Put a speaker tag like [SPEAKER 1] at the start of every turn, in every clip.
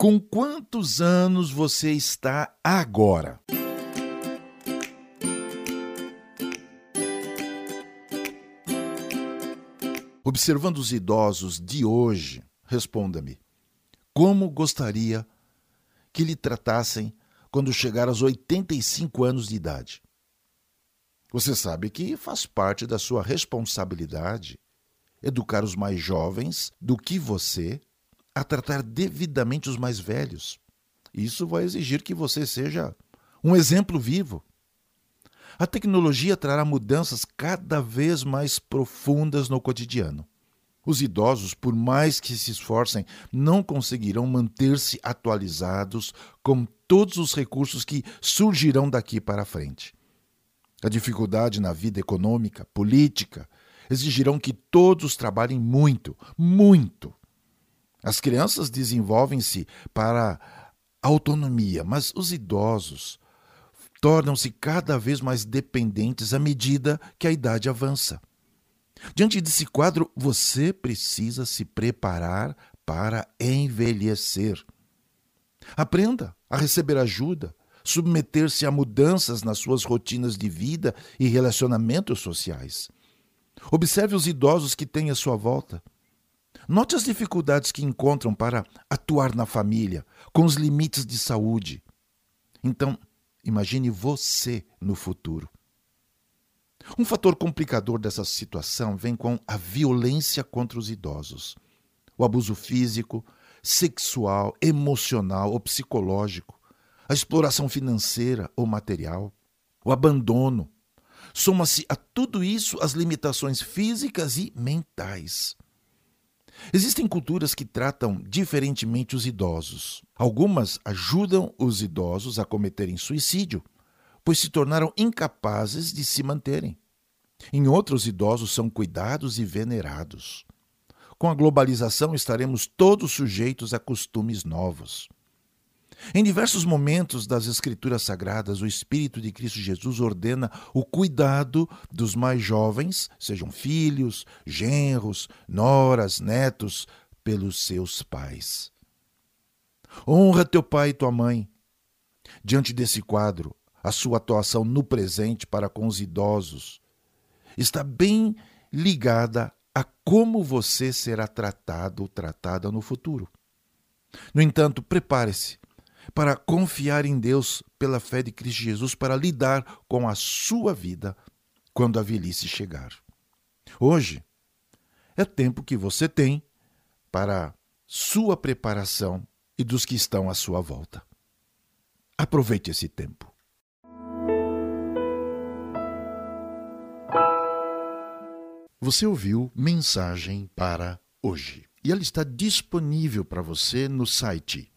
[SPEAKER 1] Com quantos anos você está agora? Observando os idosos de hoje, responda-me: como gostaria que lhe tratassem quando chegar aos 85 anos de idade? Você sabe que faz parte da sua responsabilidade educar os mais jovens do que você a tratar devidamente os mais velhos. Isso vai exigir que você seja um exemplo vivo. A tecnologia trará mudanças cada vez mais profundas no cotidiano. Os idosos, por mais que se esforcem, não conseguirão manter-se atualizados com todos os recursos que surgirão daqui para frente. A dificuldade na vida econômica, política, exigirão que todos trabalhem muito, muito. As crianças desenvolvem-se para autonomia, mas os idosos tornam-se cada vez mais dependentes à medida que a idade avança. Diante desse quadro, você precisa se preparar para envelhecer. Aprenda a receber ajuda, submeter-se a mudanças nas suas rotinas de vida e relacionamentos sociais. Observe os idosos que têm à sua volta. Note as dificuldades que encontram para atuar na família, com os limites de saúde. Então, imagine você no futuro. Um fator complicador dessa situação vem com a violência contra os idosos. O abuso físico, sexual, emocional ou psicológico, a exploração financeira ou material, o abandono, Soma-se a tudo isso as limitações físicas e mentais. Existem culturas que tratam diferentemente os idosos. Algumas ajudam os idosos a cometerem suicídio, pois se tornaram incapazes de se manterem. Em outros, idosos são cuidados e venerados. Com a globalização, estaremos todos sujeitos a costumes novos. Em diversos momentos das Escrituras Sagradas, o Espírito de Cristo Jesus ordena o cuidado dos mais jovens, sejam filhos, genros, noras, netos, pelos seus pais. Honra teu pai e tua mãe. Diante desse quadro, a sua atuação no presente para com os idosos está bem ligada a como você será tratado ou tratada no futuro. No entanto, prepare-se para confiar em Deus pela fé de Cristo Jesus para lidar com a sua vida quando a velhice chegar. Hoje é tempo que você tem para sua preparação e dos que estão à sua volta. Aproveite esse tempo. Você ouviu Mensagem para hoje e ela está disponível para você no site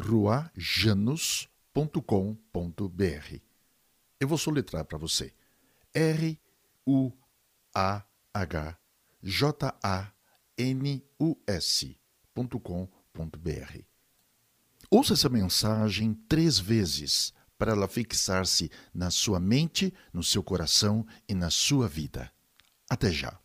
[SPEAKER 1] ruajanus.com.br. Eu vou soletrar para você. R-U-A-H-J-A-N-U-S.com.br. Ouça essa mensagem três vezes para ela fixar-se na sua mente, no seu coração e na sua vida. Até já.